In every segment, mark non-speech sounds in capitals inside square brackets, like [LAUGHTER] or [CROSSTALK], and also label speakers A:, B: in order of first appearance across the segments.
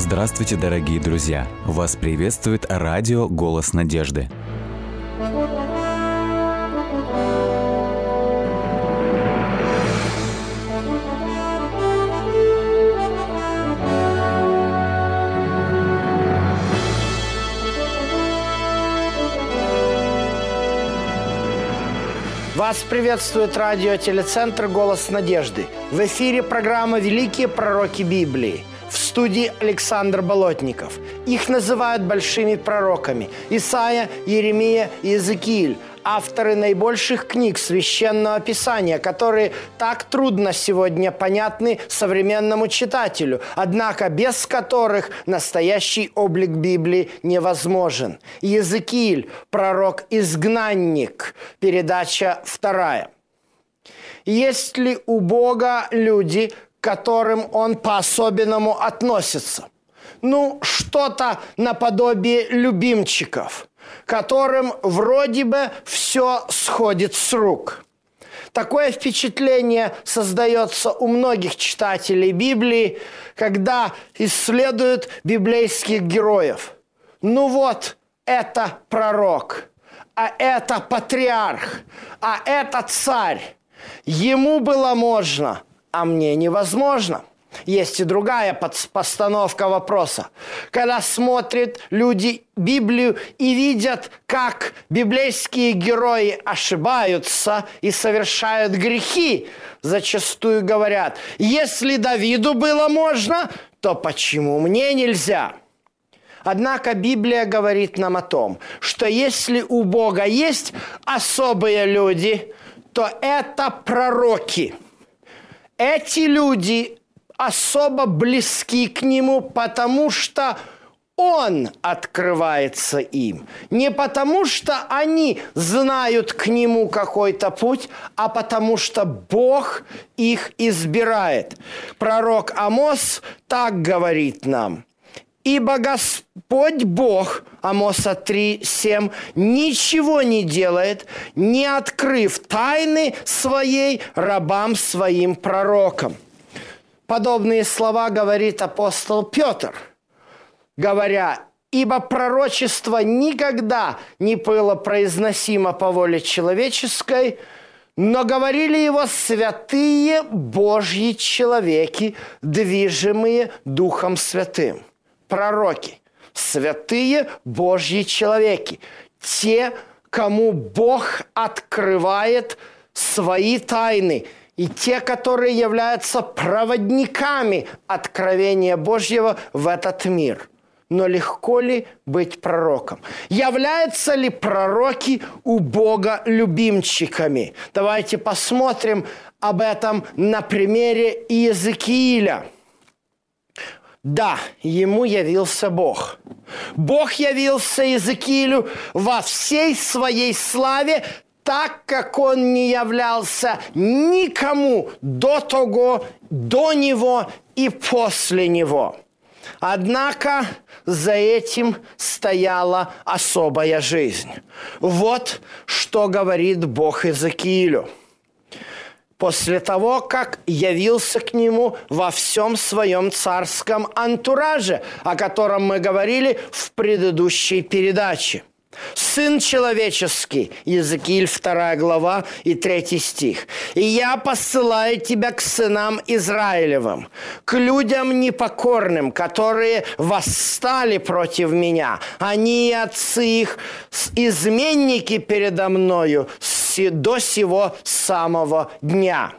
A: Здравствуйте, дорогие друзья! Вас приветствует радио «Голос надежды».
B: Вас приветствует радио-телецентр «Голос надежды». В эфире программа «Великие пророки Библии». В студии Александр Болотников. Их называют большими пророками. Исаия, Еремия и Иезекииль авторы наибольших книг Священного Писания, которые так трудно сегодня понятны современному читателю, однако без которых настоящий облик Библии невозможен. Иезекииль, пророк-изгнанник, передача вторая. Есть ли у Бога люди, которым Он по-особенному относится? Ну, что-то наподобие любимчиков – которым вроде бы все сходит с рук. Такое впечатление создается у многих читателей Библии, когда исследуют библейских героев. Ну вот, это пророк, а это патриарх, а это царь. Ему было можно, а мне невозможно – есть и другая постановка вопроса. Когда смотрят люди Библию и видят, как библейские герои ошибаются и совершают грехи, зачастую говорят, если Давиду было можно, то почему мне нельзя? Однако Библия говорит нам о том, что если у Бога есть особые люди, то это пророки. Эти люди особо близки к нему, потому что он открывается им. Не потому что они знают к нему какой-то путь, а потому что Бог их избирает. Пророк Амос так говорит нам. Ибо Господь Бог, Амоса 3, 7, ничего не делает, не открыв тайны своей рабам своим пророкам. Подобные слова говорит апостол Петр, говоря, ибо пророчество никогда не было произносимо по воле человеческой, но говорили его святые Божьи человеки, движимые Духом Святым. Пророки, святые Божьи человеки, те, кому Бог открывает свои тайны – и те, которые являются проводниками откровения Божьего в этот мир. Но легко ли быть пророком? Являются ли пророки у Бога любимчиками? Давайте посмотрим об этом на примере Иезекииля. Да, ему явился Бог. Бог явился Иезекиилю во всей своей славе, так как он не являлся никому до того, до него и после него. Однако за этим стояла особая жизнь. Вот что говорит Бог Иезекиилю. После того, как явился к нему во всем своем царском антураже, о котором мы говорили в предыдущей передаче – Сын человеческий, Иезекииль 2 глава и 3 стих. «И я посылаю тебя к сынам Израилевым, к людям непокорным, которые восстали против меня. Они и отцы их, изменники передо мною до сего самого дня»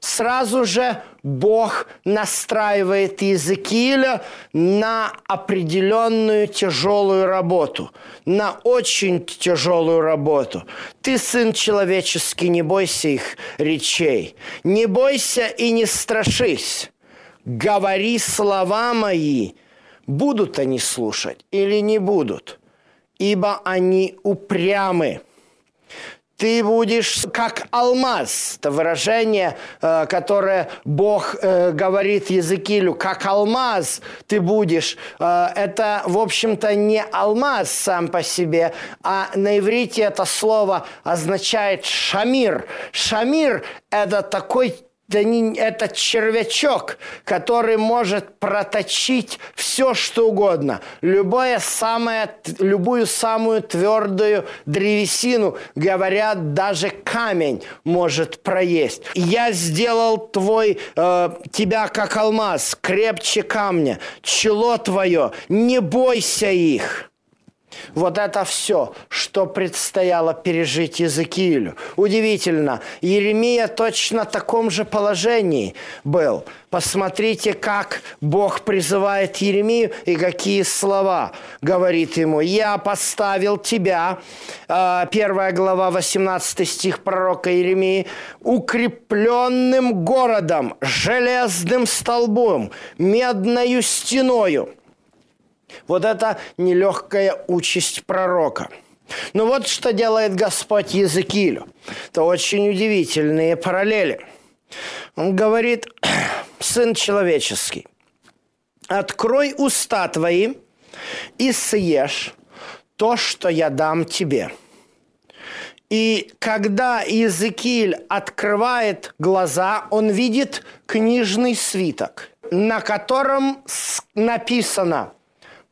B: сразу же Бог настраивает Иезекииля на определенную тяжелую работу, на очень тяжелую работу. Ты, сын человеческий, не бойся их речей, не бойся и не страшись. Говори слова мои, будут они слушать или не будут, ибо они упрямы ты будешь как алмаз. Это выражение, э, которое Бог э, говорит Языкилю, как алмаз ты будешь. Э, это, в общем-то, не алмаз сам по себе, а на иврите это слово означает шамир. Шамир – это такой это червячок, который может проточить все, что угодно. Любое самое, любую самую твердую древесину, говорят, даже камень может проесть. Я сделал твой, э, тебя как алмаз, крепче камня, чело твое, не бойся их. Вот это все, что предстояло пережить Иезекиилю. Удивительно, Еремия точно в таком же положении был. Посмотрите, как Бог призывает Еремию и какие слова говорит ему. «Я поставил тебя», а, первая глава, 18 стих пророка Еремии, «укрепленным городом, железным столбом, медною стеною». Вот это нелегкая участь пророка. Но вот что делает Господь Языкилю. Это очень удивительные параллели. Он говорит, сын человеческий, открой уста твои и съешь то, что я дам тебе. И когда Иезекииль открывает глаза, он видит книжный свиток, на котором написано –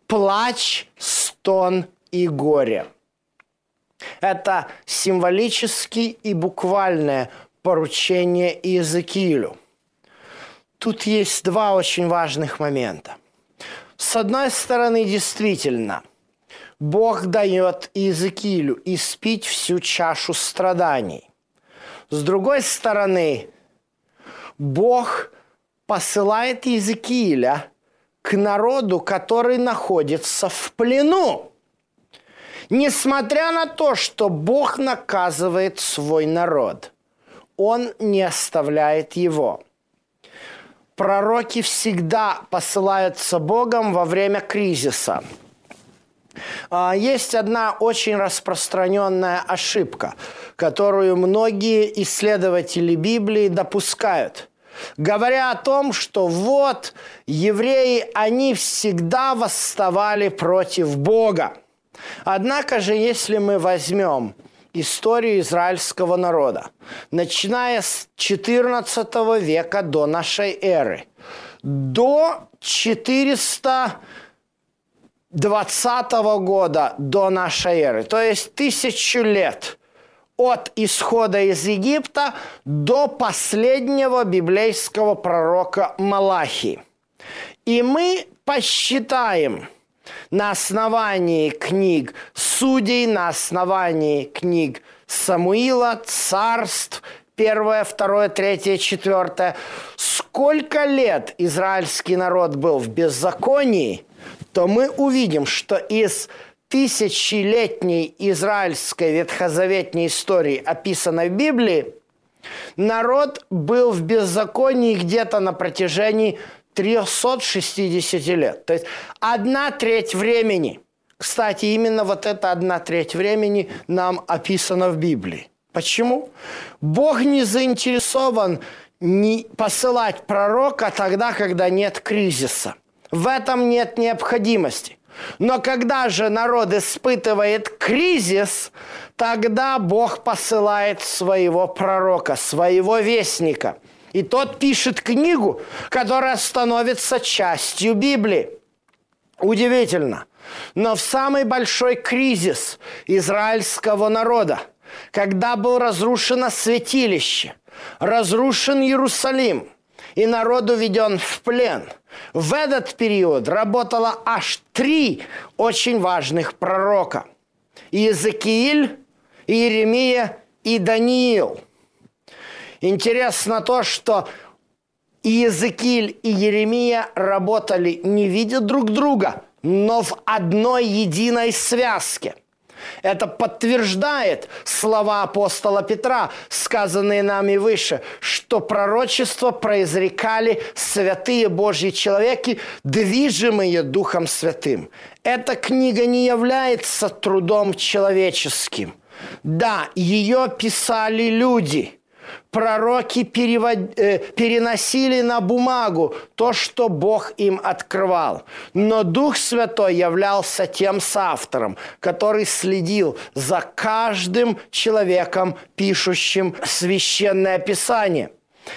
B: плач, стон и горе. Это символический и буквальное поручение Иезекиилю. Тут есть два очень важных момента. С одной стороны, действительно, Бог дает Иезекиилю испить всю чашу страданий. С другой стороны, Бог посылает Иезекииля к народу, который находится в плену. Несмотря на то, что Бог наказывает свой народ, Он не оставляет его. Пророки всегда посылаются Богом во время кризиса. А, есть одна очень распространенная ошибка, которую многие исследователи Библии допускают – говоря о том, что вот евреи, они всегда восставали против Бога. Однако же, если мы возьмем историю израильского народа, начиная с 14 века до нашей эры, до 420 года до нашей эры, то есть тысячу лет – от исхода из Египта до последнего библейского пророка Малахи. И мы посчитаем на основании книг судей, на основании книг Самуила, царств, первое, второе, третье, четвертое, сколько лет израильский народ был в беззаконии, то мы увидим, что из тысячелетней израильской ветхозаветной истории, описанной в Библии, народ был в беззаконии где-то на протяжении 360 лет. То есть одна треть времени. Кстати, именно вот эта одна треть времени нам описана в Библии. Почему? Бог не заинтересован не посылать пророка тогда, когда нет кризиса. В этом нет необходимости. Но когда же народ испытывает кризис, тогда Бог посылает своего пророка, своего вестника. И тот пишет книгу, которая становится частью Библии. Удивительно. Но в самый большой кризис израильского народа, когда было разрушено святилище, разрушен Иерусалим – и народ уведен в плен. В этот период работало аж три очень важных пророка. Иезекииль, Иеремия и Даниил. Интересно то, что Иезекииль и Еремия работали, не видя друг друга, но в одной единой связке – это подтверждает слова апостола Петра, сказанные нами выше, что пророчество произрекали святые Божьи человеки, движимые Духом Святым. Эта книга не является трудом человеческим. Да, ее писали люди – пророки перевод... э, переносили на бумагу то, что Бог им открывал. Но Дух Святой являлся тем соавтором, который следил за каждым человеком, пишущим священное писание.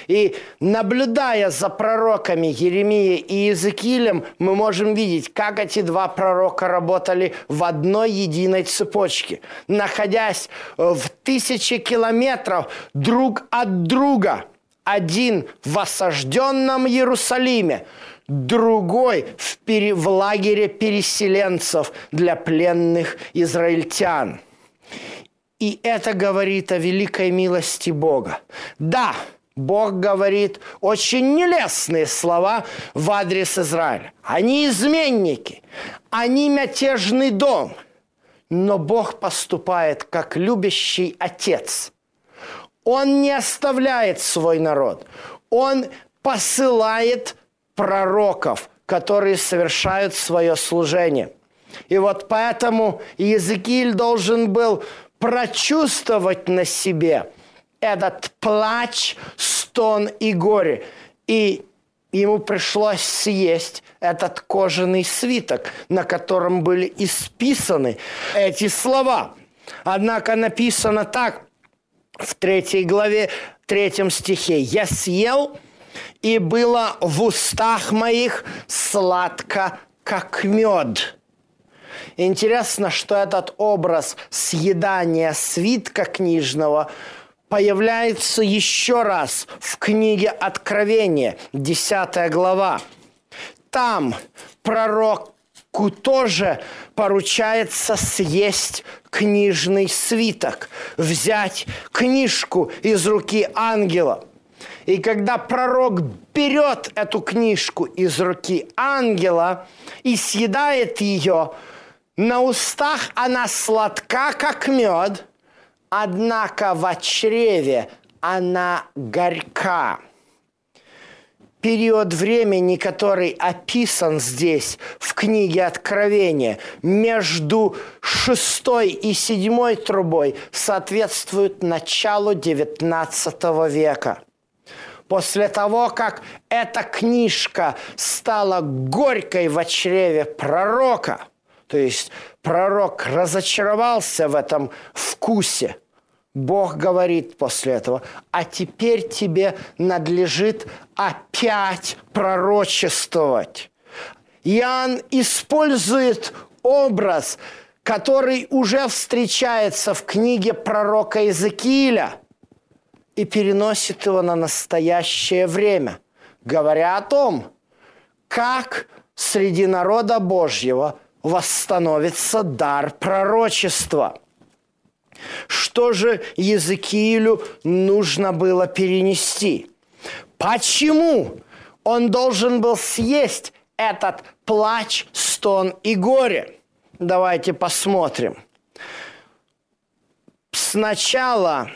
B: И наблюдая за пророками Еремией и Иезекиилем, мы можем видеть, как эти два пророка работали в одной единой цепочке, находясь в тысячи километров друг от друга. Один в осажденном Иерусалиме, другой в, пере... в лагере переселенцев для пленных израильтян. И это говорит о великой милости Бога. Да, Бог говорит очень нелестные слова в адрес Израиля. Они изменники, они мятежный дом. Но Бог поступает как любящий отец. Он не оставляет свой народ. Он посылает пророков, которые совершают свое служение. И вот поэтому Иезекииль должен был прочувствовать на себе – этот плач, стон и горе. И ему пришлось съесть этот кожаный свиток, на котором были исписаны эти слова. Однако написано так в третьей главе, третьем стихе. «Я съел, и было в устах моих сладко, как мед». Интересно, что этот образ съедания свитка книжного – появляется еще раз в книге Откровения, 10 глава. Там пророку тоже поручается съесть книжный свиток, взять книжку из руки ангела. И когда пророк берет эту книжку из руки ангела и съедает ее, на устах она сладка, как мед – однако в чреве она горька. Период времени, который описан здесь в книге Откровения, между шестой и седьмой трубой соответствует началу XIX века. После того, как эта книжка стала горькой в чреве пророка, то есть пророк разочаровался в этом вкусе, Бог говорит после этого, а теперь тебе надлежит опять пророчествовать. Иоанн использует образ, который уже встречается в книге пророка Иезекииля и переносит его на настоящее время, говоря о том, как среди народа Божьего восстановится дар пророчества – что же Езекиилю нужно было перенести? Почему он должен был съесть этот плач, стон и горе? Давайте посмотрим. Сначала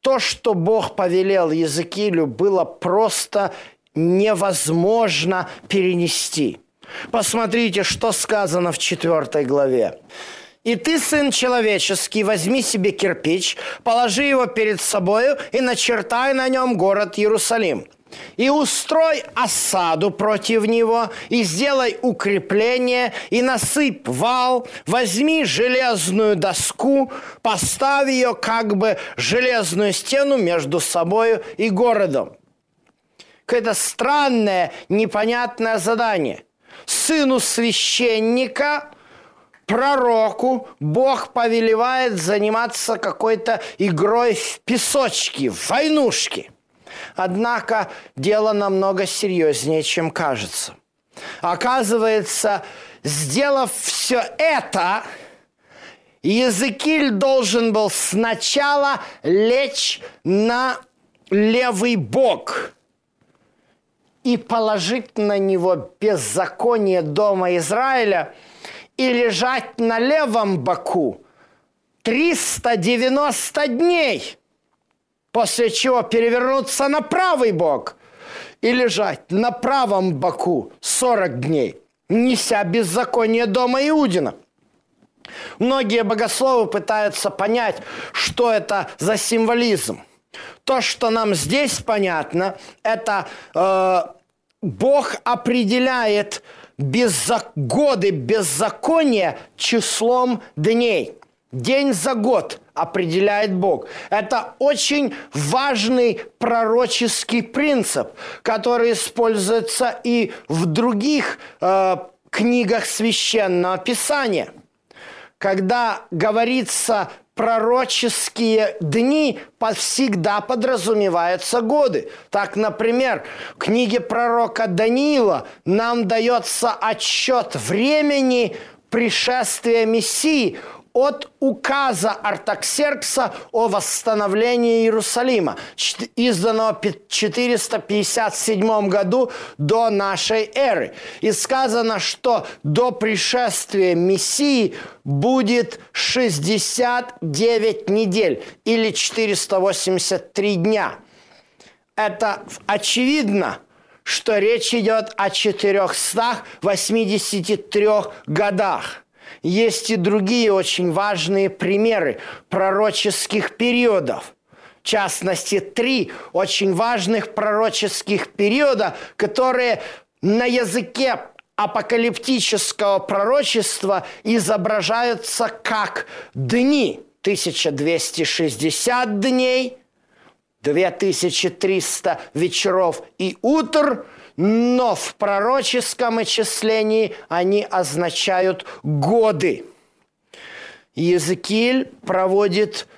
B: то, что Бог повелел Езекиилю, было просто невозможно перенести. Посмотрите, что сказано в четвертой главе. И ты, сын человеческий, возьми себе кирпич, положи его перед собою и начертай на нем город Иерусалим. И устрой осаду против него, и сделай укрепление, и насыпь вал, возьми железную доску, поставь ее как бы железную стену между собою и городом. Какое-то странное, непонятное задание. Сыну священника – пророку Бог повелевает заниматься какой-то игрой в песочки, в войнушки. Однако дело намного серьезнее, чем кажется. Оказывается, сделав все это, Языкиль должен был сначала лечь на левый бок и положить на него беззаконие дома Израиля – и лежать на левом боку 390 дней, после чего перевернуться на правый бок и лежать на правом боку 40 дней, неся беззаконие дома Иудина. Многие богословы пытаются понять, что это за символизм. То, что нам здесь понятно, это э, Бог определяет годы беззакония числом дней. День за год определяет Бог. Это очень важный пророческий принцип, который используется и в других э, книгах священного писания. Когда говорится пророческие дни всегда подразумеваются годы. Так, например, в книге пророка Даниила нам дается отчет времени пришествия Мессии от указа Артаксеркса о восстановлении Иерусалима, изданного в 457 году до нашей эры. И сказано, что до пришествия Мессии будет 69 недель или 483 дня. Это очевидно, что речь идет о 483 годах. Есть и другие очень важные примеры пророческих периодов. В частности, три очень важных пророческих периода, которые на языке апокалиптического пророчества изображаются как дни. 1260 дней, 2300 вечеров и утр – но в пророческом очислении они означают годы. Езекииль проводит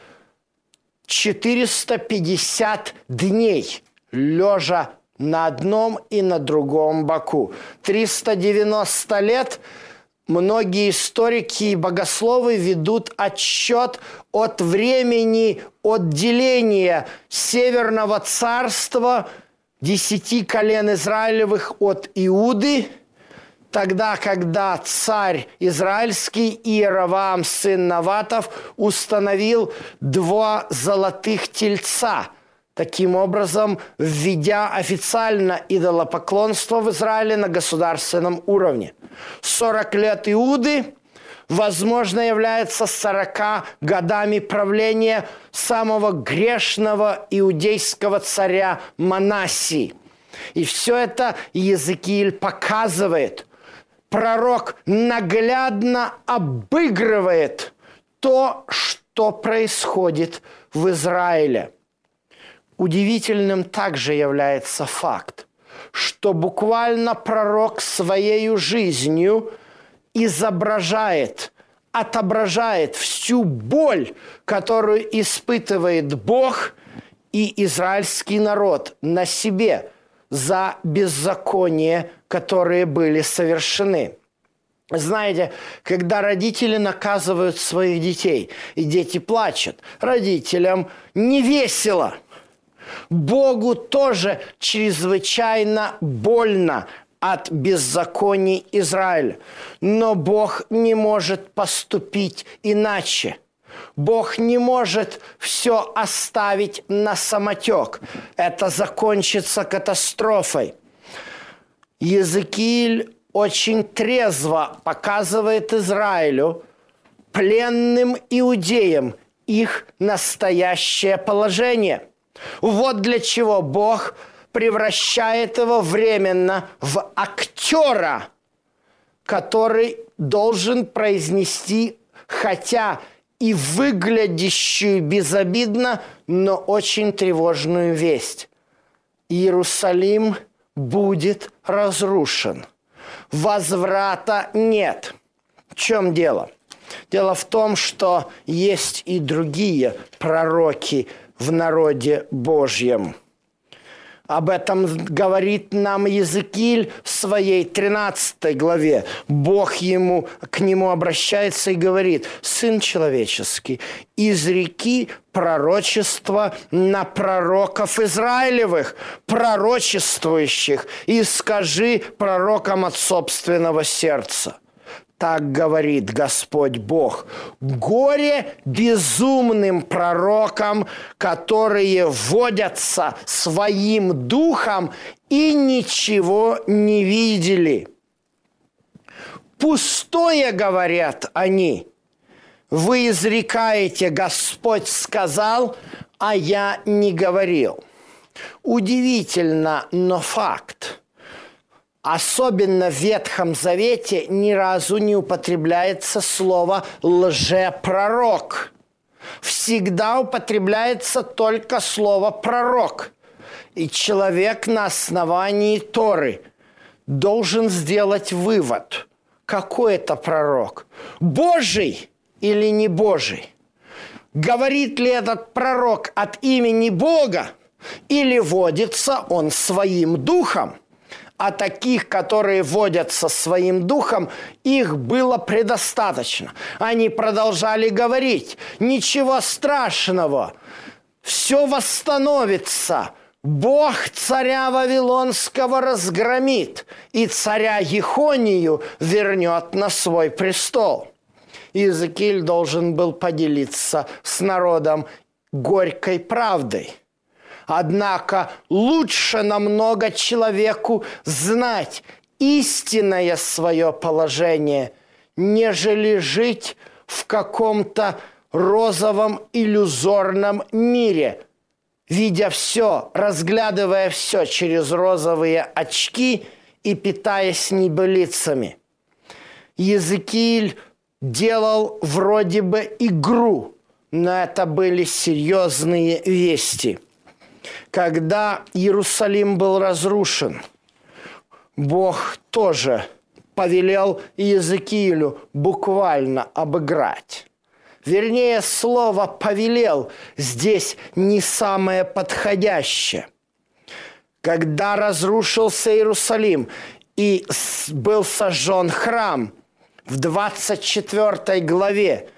B: 450 дней, лежа на одном и на другом боку. 390 лет многие историки и богословы ведут отчет от времени отделения Северного царства – десяти колен Израилевых от Иуды, тогда, когда царь израильский Иеровам, сын Наватов, установил два золотых тельца, таким образом введя официально идолопоклонство в Израиле на государственном уровне. 40 лет Иуды – возможно, является 40 годами правления самого грешного иудейского царя Манасии. И все это Езекииль показывает. Пророк наглядно обыгрывает то, что происходит в Израиле. Удивительным также является факт, что буквально пророк своей жизнью – изображает, отображает всю боль, которую испытывает Бог и израильский народ на себе за беззаконие, которые были совершены. Знаете, когда родители наказывают своих детей, и дети плачут, родителям не весело. Богу тоже чрезвычайно больно от беззаконий Израиля. Но Бог не может поступить иначе. Бог не может все оставить на самотек. Это закончится катастрофой. Языкиль очень трезво показывает Израилю, пленным иудеям, их настоящее положение. Вот для чего Бог – превращает его временно в актера, который должен произнести, хотя и выглядящую безобидно, но очень тревожную весть. Иерусалим будет разрушен. Возврата нет. В чем дело? Дело в том, что есть и другие пророки в народе Божьем – об этом говорит нам Языкиль в своей 13 главе. Бог ему, к нему обращается и говорит, «Сын человеческий, из реки пророчество на пророков Израилевых, пророчествующих, и скажи пророкам от собственного сердца». Так говорит Господь Бог. Горе безумным пророкам, которые водятся своим духом и ничего не видели. Пустое, говорят они. Вы изрекаете, Господь сказал, а я не говорил. Удивительно, но факт – Особенно в Ветхом Завете ни разу не употребляется слово «лжепророк». всегда употребляется только слово «пророк». И человек на основании Торы должен сделать вывод, какой это пророк, Божий или не Божий. Говорит ли этот пророк от имени Бога или водится он своим духом? А таких, которые водятся своим духом, их было предостаточно. Они продолжали говорить, ничего страшного, все восстановится – Бог царя Вавилонского разгромит, и царя Ехонию вернет на свой престол. Иезекииль должен был поделиться с народом горькой правдой. Однако лучше намного человеку знать истинное свое положение, нежели жить в каком-то розовом иллюзорном мире – видя все, разглядывая все через розовые очки и питаясь небылицами. Языкиль делал вроде бы игру, но это были серьезные вести. Когда Иерусалим был разрушен, Бог тоже повелел Языкилю буквально обыграть. Вернее, слово «повелел» здесь не самое подходящее. Когда разрушился Иерусалим и был сожжен храм, в 24 главе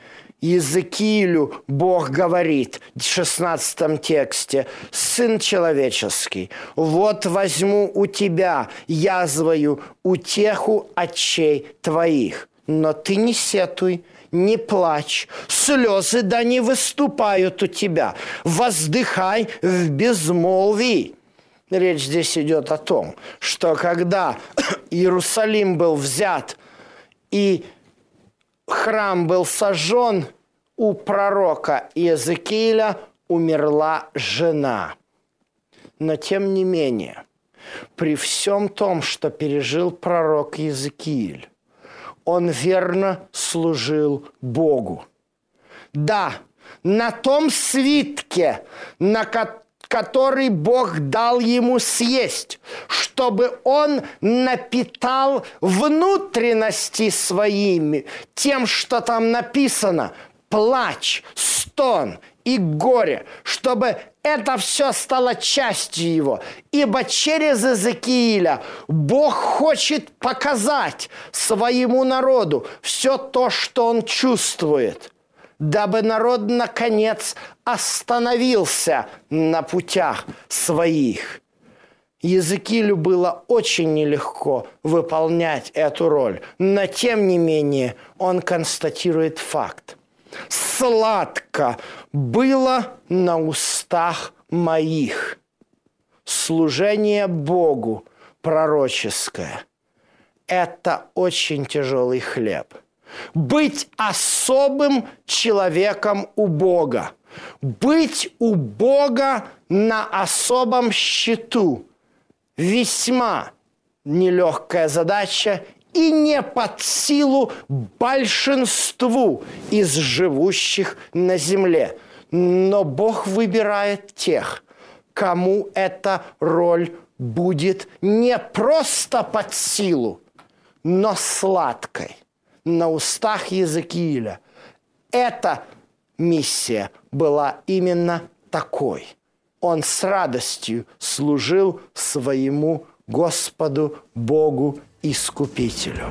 B: Иезекиилю Бог говорит в 16 тексте, «Сын человеческий, вот возьму у тебя язвою утеху очей твоих, но ты не сетуй, не плачь, слезы да не выступают у тебя, воздыхай в безмолвии. Речь здесь идет о том, что когда [COUGHS] Иерусалим был взят и храм был сожжен, у пророка Иезекииля умерла жена. Но тем не менее, при всем том, что пережил пророк Иезекииль, он верно служил Богу. Да, на том свитке, на который Бог дал ему съесть, чтобы он напитал внутренности своими тем, что там написано, плач, стон и горе, чтобы это все стало частью его. Ибо через Иезекииля Бог хочет показать своему народу все то, что он чувствует, дабы народ, наконец, остановился на путях своих. Языкилю было очень нелегко выполнять эту роль, но тем не менее он констатирует факт – сладко было на устах моих. Служение Богу пророческое – это очень тяжелый хлеб. Быть особым человеком у Бога, быть у Бога на особом счету – весьма нелегкая задача и не под силу большинству из живущих на земле. Но Бог выбирает тех, кому эта роль будет не просто под силу, но сладкой на устах Языкииля. Эта миссия была именно такой. Он с радостью служил своему Господу Богу Искупителю.